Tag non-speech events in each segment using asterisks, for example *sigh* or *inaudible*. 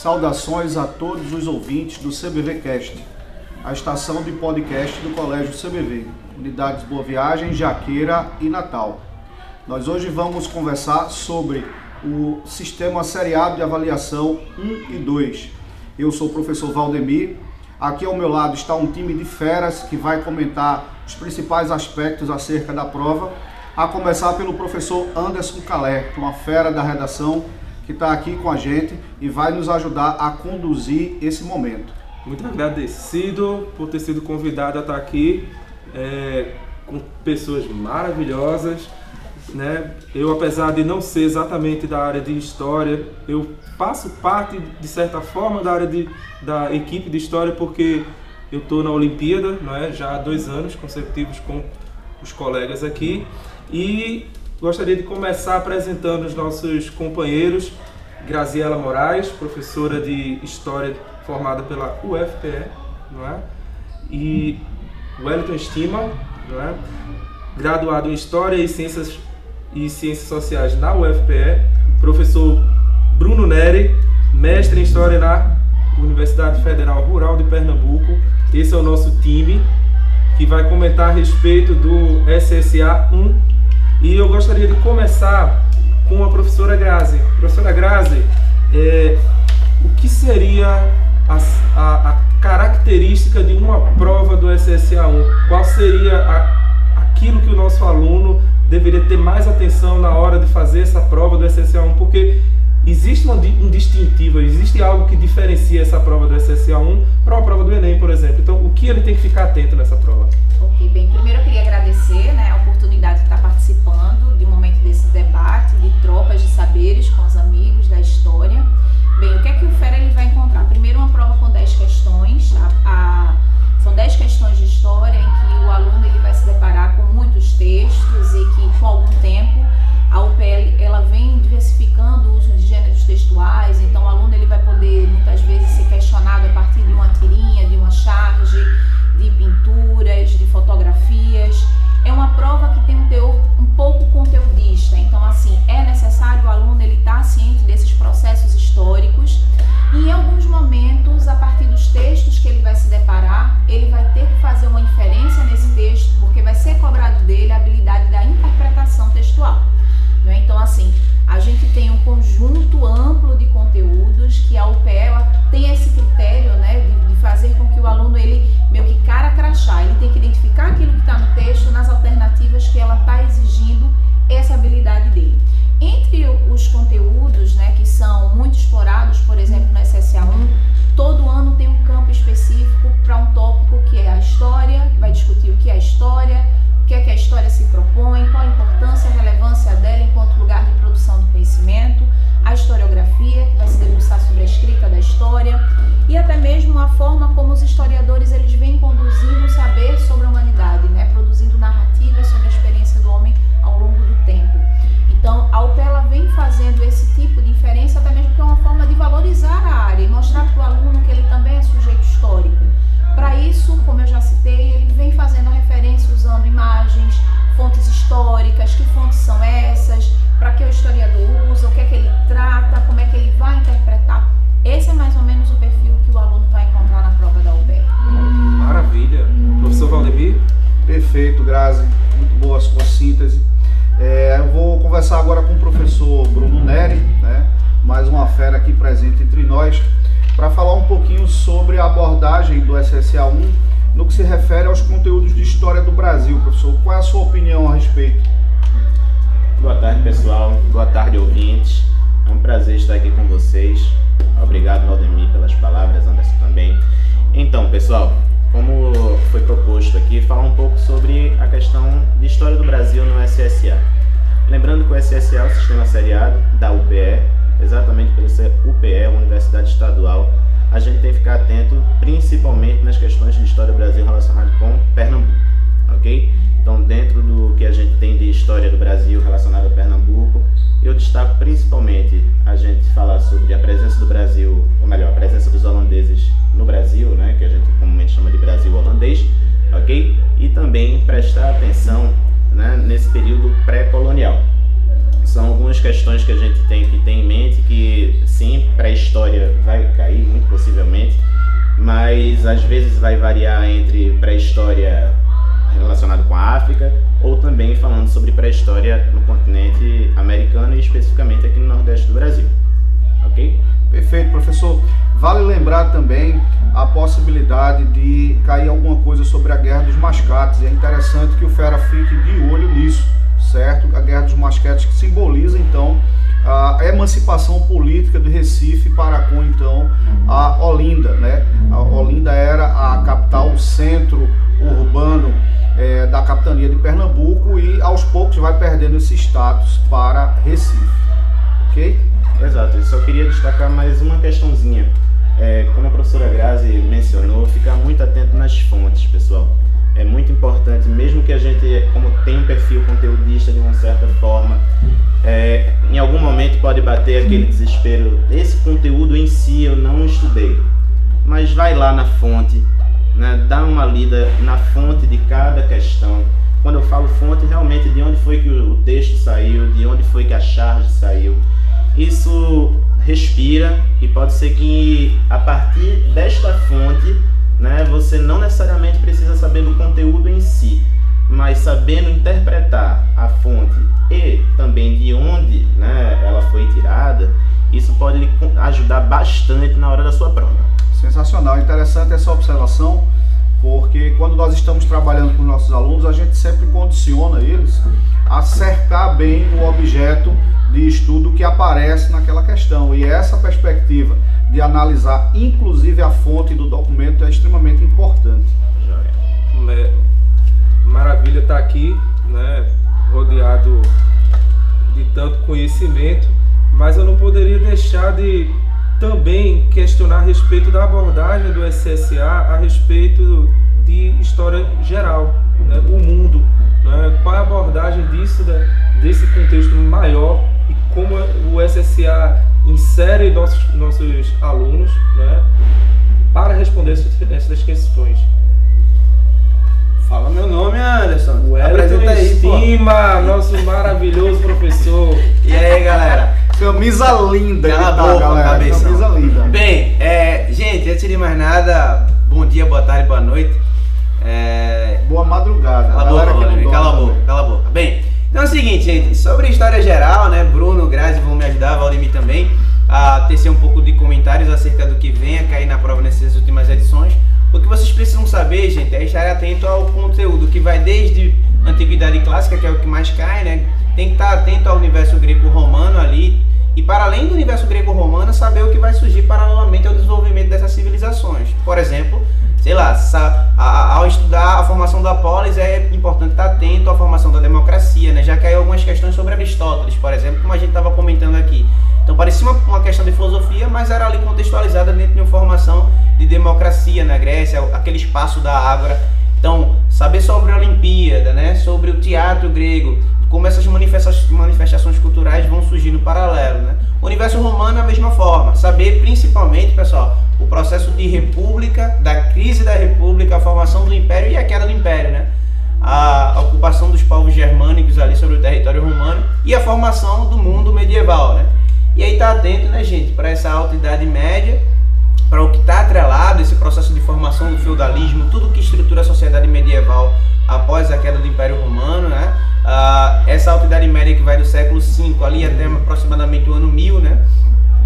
Saudações a todos os ouvintes do CBV Cast, a estação de podcast do Colégio CBV, Unidades Boa Viagem, Jaqueira e Natal. Nós hoje vamos conversar sobre o Sistema Seriado de Avaliação 1 e 2. Eu sou o professor Valdemir. Aqui ao meu lado está um time de feras que vai comentar os principais aspectos acerca da prova, a começar pelo professor Anderson Calé, uma fera da redação que está aqui com a gente e vai nos ajudar a conduzir esse momento. Muito agradecido por ter sido convidado a estar aqui é, com pessoas maravilhosas. Né? Eu, apesar de não ser exatamente da área de história, eu faço parte, de certa forma, da área de, da equipe de história porque eu estou na Olimpíada não é? já há dois anos consecutivos com os colegas aqui. E Gostaria de começar apresentando os nossos companheiros. Graziela Moraes, professora de História formada pela UFPE, não é? E Wellington Stima, não é? graduado em História e Ciências e Ciências Sociais na UFPE. Professor Bruno Neri, mestre em História na Universidade Federal Rural de Pernambuco. Esse é o nosso time que vai comentar a respeito do SSA 1 e eu gostaria de começar com a professora Grazi. Professora Grazi, é, o que seria a, a, a, característica de uma prova do SSA1? Qual seria a, aquilo que o nosso aluno deveria ter mais atenção na hora de fazer essa prova do SSA1? Porque existe um, um distintivo, existe algo que diferencia essa prova do SSA1 para uma prova do Enem, por exemplo. Então, o que ele tem que ficar atento nessa prova? Ok, bem, primeiro eu queria agradecer né, a oportunidade debate, de trocas de saberes com os amigos da história. Bem, o que é que o FERA ele vai encontrar? Primeiro, uma prova com 10 questões. A, a, são 10 questões que fontes são essas, para que o historiador usa, o que é que ele trata, como é que ele vai interpretar. Esse é mais ou menos o perfil que o aluno vai encontrar na prova da UPE. Maravilha. Professor Valdemir? Perfeito, Grazi. Muito boa a sua síntese. É, eu vou conversar agora com o professor Bruno Neri, né, mais uma fera aqui presente entre nós, para falar um pouquinho sobre a abordagem do SSA1 no que se refere aos conteúdos de história do Brasil. Professor, qual é a sua opinião a respeito? Boa tarde, pessoal. Boa tarde, ouvintes. É um prazer estar aqui com vocês. Obrigado, Valdemir, pelas palavras, Anderson também. Então, pessoal, como foi proposto aqui, falar um pouco sobre a questão de história do Brasil no SSA. Lembrando que o SSA é o sistema seriado da UPE, exatamente pelo ser UPE, Universidade Estadual, a gente tem que ficar atento principalmente nas questões de história do Brasil relacionadas com Pernambuco, ok? Então, dentro do que a gente tem de história do Brasil relacionada a Pernambuco, eu destaco principalmente a gente falar sobre a presença do Brasil, ou melhor, a presença dos holandeses no Brasil, né, que a gente comumente chama de Brasil holandês, ok? E também prestar atenção né, nesse período pré-colonial. São algumas questões que a gente tem que ter em mente que, sim, pré pré-história vai cair, muito possivelmente, mas às vezes vai variar entre pré-história relacionada com a África ou também falando sobre pré-história no continente americano e especificamente aqui no Nordeste do Brasil. Ok? Perfeito, professor. Vale lembrar também a possibilidade de cair alguma coisa sobre a Guerra dos Mascates. É interessante que o Fera fique de olho nisso, certo? A Guerra dos Mascates que simboliza então a emancipação política do Recife para com então a Olinda, né? A Olinda era a capital, o centro urbano é, da capitania de Pernambuco e aos poucos vai perdendo esse status para Recife, ok? Exato, eu só queria destacar mais uma questãozinha. É, como a professora Grazi mencionou, ficar muito atento nas fontes, pessoal. É muito importante, mesmo que a gente, como tem um perfil conteudista de uma certa forma, é, em algum momento pode bater aquele desespero. Esse conteúdo em si eu não estudei, mas vai lá na fonte, né, dá uma lida na fonte de cada questão. Quando eu falo fonte, realmente de onde foi que o texto saiu, de onde foi que a charge saiu isso respira e pode ser que a partir desta fonte, né, você não necessariamente precisa saber do conteúdo em si, mas sabendo interpretar a fonte e também de onde né, ela foi tirada, isso pode ajudar bastante na hora da sua prova. Sensacional, interessante essa observação, porque quando nós estamos trabalhando com nossos alunos, a gente sempre condiciona eles a cercar bem o objeto de estudo que aparece naquela questão. E essa perspectiva de analisar, inclusive, a fonte do documento é extremamente importante. Maravilha estar tá aqui, né, rodeado de tanto conhecimento, mas eu não poderia deixar de também questionar a respeito da abordagem do SSA a respeito de história geral, né, o mundo, né, qual é a abordagem disso, né, desse contexto maior e como o SSA insere nossos, nossos alunos né, para responder essas questões. Fala meu nome, Anderson. O Apresenta aí, Estima, pô. nosso maravilhoso professor. E aí, galera? Camisa linda, Cala a boca, galera. Cabeça. Camisa linda. Bem, é, gente, antes de mais nada, bom dia, boa tarde, boa noite. É... Boa madrugada. Cala a boca, cala a boca, cala a boca. Bem, então é o seguinte, gente, sobre história geral, né? Bruno, Grazi vão me ajudar, Valdemir também, a tecer um pouco de comentários acerca do que vem a cair na prova nessas últimas edições. O que vocês precisam saber, gente, é estar atento ao conteúdo que vai desde antiguidade clássica, que é o que mais cai, né? Tem que estar atento ao universo greco-romano ali. E para além do universo greco-romano, saber o que vai surgir paralelamente ao desenvolvimento dessas civilizações. Por exemplo, sei lá, ao estudar a formação da polis é importante estar atento à formação da democracia, né? Já que aí algumas questões sobre Aristóteles, por exemplo, como a gente estava comentando aqui. Então parecia uma, uma, questão de filosofia, mas era ali contextualizada dentro de uma formação de democracia na Grécia, aquele espaço da Ágora. Então, saber sobre a Olimpíada, né? Sobre o teatro grego, como essas manifestações culturais vão surgir no paralelo, né? O universo romano é a mesma forma. Saber principalmente, pessoal, o processo de república, da crise da república, a formação do império e a queda do império, né? A ocupação dos povos germânicos ali sobre o território romano e a formação do mundo medieval, né? E aí tá atento, né, gente, para essa alta idade média, para o que está atrelado, esse processo de formação do feudalismo, tudo que estrutura a sociedade medieval após a queda do Império Romano, né? Uh, essa alta idade média que vai do século V ali até aproximadamente o ano 1000, né?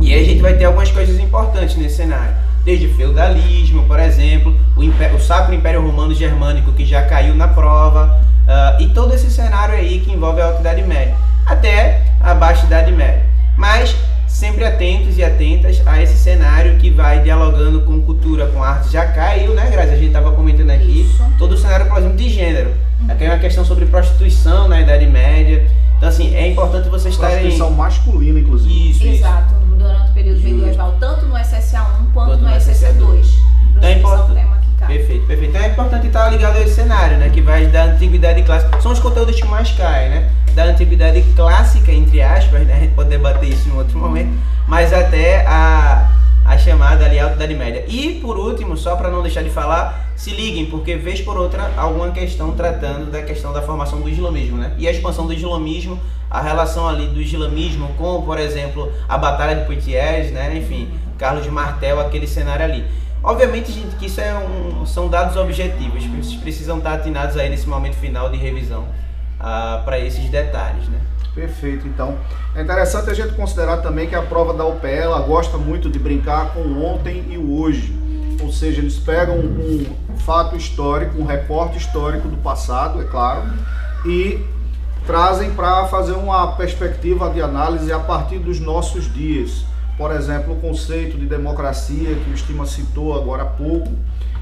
E aí a gente vai ter algumas coisas importantes nesse cenário. Desde feudalismo, por exemplo, o, império, o Sacro Império Romano Germânico que já caiu na prova, uh, e todo esse cenário aí que envolve a Alta Idade Média, até a Baixa Idade Média. Mas sempre atentos e atentas a esse cenário que vai dialogando com cultura, com arte. Já caiu, né, Grazi? A gente estava comentando aqui, Isso. todo o cenário, por exemplo, de gênero. Uhum. Aqui é uma questão sobre prostituição na Idade Média. Então, assim, é importante vocês estarem. Prostituição masculina, inclusive. Isso, Exato, isso. durante o período medieval, tanto no SSA1 quanto no, no SSA2. Então é importante. Perfeito, perfeito. Então é importante estar ligado a esse cenário, né? Que vai da antiguidade clássica. São os conteúdos que mais caem, né? Da antiguidade clássica, entre aspas, né? A gente pode debater isso em outro momento. Mas até a, as chamada ali Alta Idade Média. E por último, só para não deixar de falar, se liguem, porque vez por outra alguma questão tratando da questão da formação do islamismo, né? E a expansão do islamismo, a relação ali do islamismo com, por exemplo, a Batalha de Poitiers, né? Enfim, Carlos Martel, aquele cenário ali. Obviamente, gente, que isso é um, são dados objetivos, vocês precisam estar atinados aí nesse momento final de revisão ah, para esses detalhes, né? Perfeito, então. É interessante a gente considerar também que a prova da UPE ela gosta muito de brincar com ontem e o hoje. Ou seja, eles pegam um fato histórico, um recorte histórico do passado, é claro, e trazem para fazer uma perspectiva de análise a partir dos nossos dias. Por exemplo, o conceito de democracia que o Estima citou agora há pouco,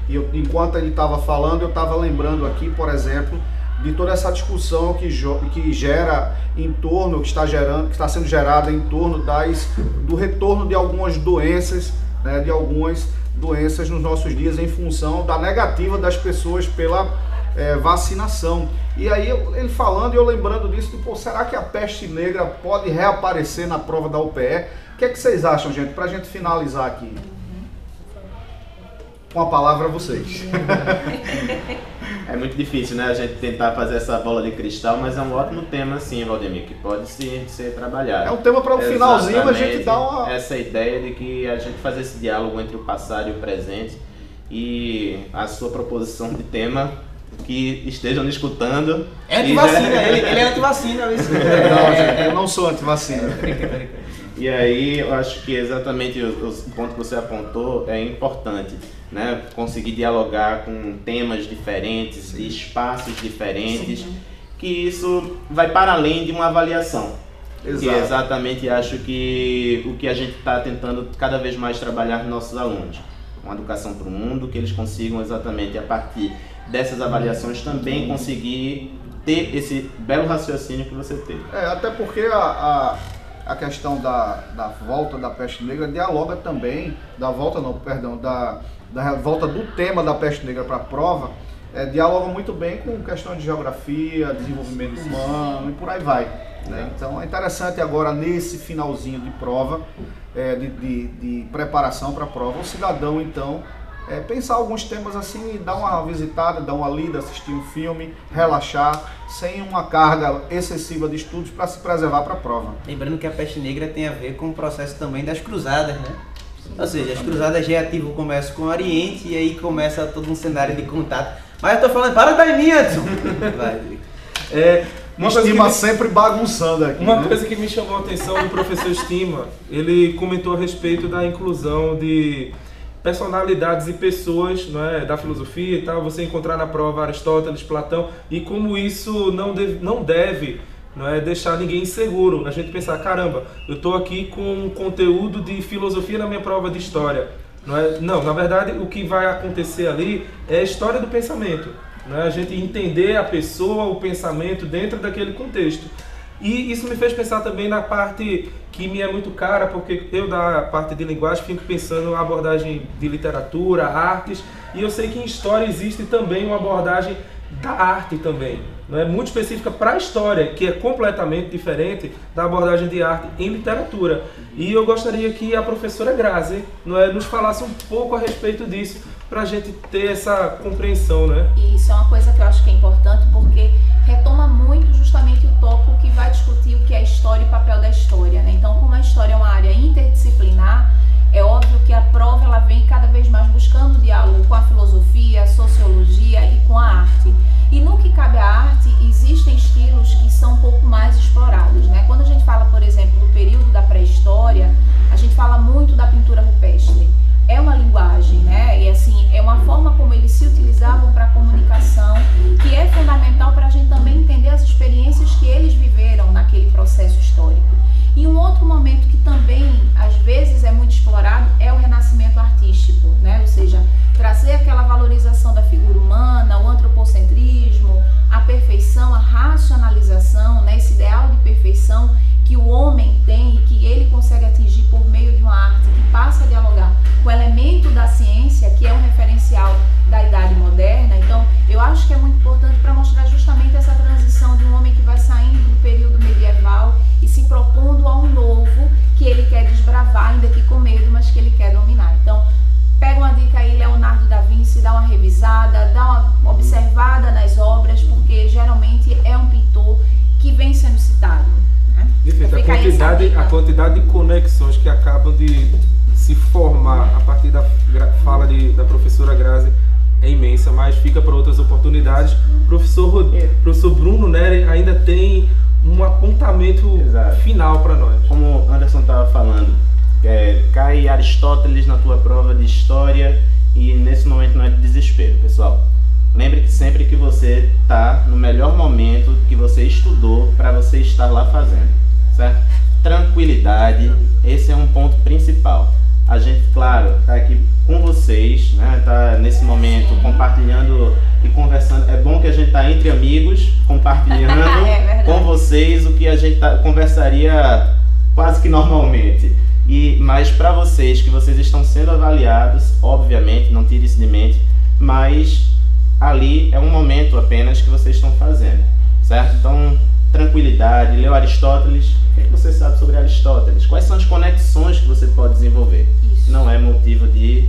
e eu, enquanto ele estava falando, eu estava lembrando aqui, por exemplo, de toda essa discussão que, que gera em torno, que está gerando, que está sendo gerada em torno das, do retorno de algumas doenças, né, de algumas doenças nos nossos dias em função da negativa das pessoas pela é, vacinação. E aí ele falando e eu lembrando disso, pô, será que a peste negra pode reaparecer na prova da UPE? O que, é que vocês acham, gente? Para a gente finalizar aqui. Com a palavra a vocês. *laughs* É muito difícil, né, a gente tentar fazer essa bola de cristal, mas é um ótimo tema, sim, Valdemir, que pode sim ser trabalhado. É um tema para o finalzinho a gente dar uma. Essa ideia de que a gente fazer esse diálogo entre o passado e o presente e a sua proposição de tema que estejam escutando. É antivacina, já... *laughs* ele, ele é antivacina. Não, gente, eu não sou antivacina. e aí eu acho que exatamente o, o ponto que você apontou é importante né? conseguir dialogar com temas diferentes, espaços diferentes, Sim. que isso vai para além de uma avaliação. Exato. Que exatamente acho que o que a gente está tentando cada vez mais trabalhar nos nossos alunos. Uma educação para o mundo, que eles consigam exatamente a partir dessas avaliações também conseguir ter esse belo raciocínio que você teve. É, até porque a, a, a questão da, da volta da peste negra dialoga também, da volta não, perdão, da da volta do tema da peste negra para a prova, é, dialoga muito bem com questão de geografia, desenvolvimento humano e por aí vai. Né? Então é interessante agora nesse finalzinho de prova, é, de, de, de, preparação para a prova, o cidadão então é, pensar alguns temas assim, dar uma visitada, dar uma lida, assistir um filme, relaxar, sem uma carga excessiva de estudos para se preservar para a prova. Lembrando que a peste negra tem a ver com o processo também das cruzadas, né? Ou seja, as cruzadas já ativam o comércio com o Oriente e aí começa todo um cenário de contato. Mas eu tô falando, para da mim, Edson! *laughs* Vai. É, uma Estima me... sempre bagunçando aqui. Uma né? coisa que me chamou a atenção do professor Estima, ele comentou a respeito da inclusão de personalidades e pessoas não é, da filosofia e tal, você encontrar na prova Aristóteles, Platão, e como isso não deve, não deve não é deixar ninguém inseguro. A gente pensar, caramba, eu estou aqui com um conteúdo de filosofia na minha prova de história. Não, é? não, na verdade o que vai acontecer ali é a história do pensamento. Não é? A gente entender a pessoa, o pensamento dentro daquele contexto. E isso me fez pensar também na parte que me é muito cara, porque eu da parte de linguagem fico pensando na abordagem de literatura, artes, e eu sei que em história existe também uma abordagem da arte também não é muito específica para a história, que é completamente diferente da abordagem de arte em literatura. E eu gostaria que a professora Grazi não é, nos falasse um pouco a respeito disso, para a gente ter essa compreensão, né? Isso é uma coisa que eu acho que é importante, porque fica para outras oportunidades. Professor, É. professor Bruno Neri ainda tem um apontamento Exato. final para nós. Como o Anderson estava falando, é, cai Aristóteles na tua prova de história e nesse momento não é de desespero, pessoal. Lembre que sempre que você está no melhor momento que você estudou para você estar lá fazendo, certo? Tranquilidade, esse é um ponto principal. A gente, claro, está aqui com vocês, né? Tá nesse momento compartilhando e conversando. É bom que a gente está entre amigos, compartilhando *laughs* É com vocês o que a gente tá- conversaria quase que normalmente. E mas para vocês que vocês estão sendo avaliados, obviamente, não tire isso de mente, mas ali é um momento apenas que vocês estão fazendo, certo? Então, tranquilidade, leu Aristóteles. O que, é que você sabe sobre Aristóteles? Quais são as conexões que você pode desenvolver? Isso. Não é motivo de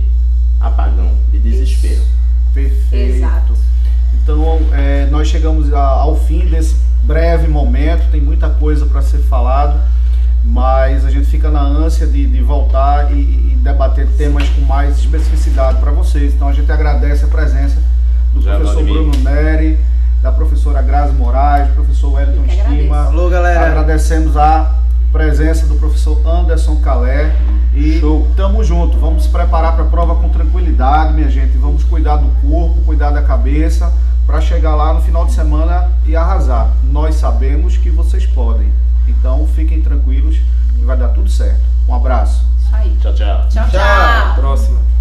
apagão, de desespero. Perfeito. Exato. Então, é, nós chegamos ao fim desse breve momento, tem muita coisa para ser falado, mas a gente fica na ânsia de, de voltar e, e debater temas com mais especificidade para vocês. Então, a gente agradece a presença do Já, professor. Bruno Neri, da professora Grazi Moraes, do professor Wellington Estima. Alô, galera. Agradecemos a presença do professor Anderson Calé e tamo junto. Vamos se preparar para a prova com tranquilidade, minha gente. Vamos cuidar do corpo, cuidar da cabeça para chegar lá no final de semana e arrasar. Nós sabemos que vocês podem. Então fiquem tranquilos que vai dar tudo certo. Um abraço. Tchau, tchau. Tchau, Tchau. tchau. Próxima.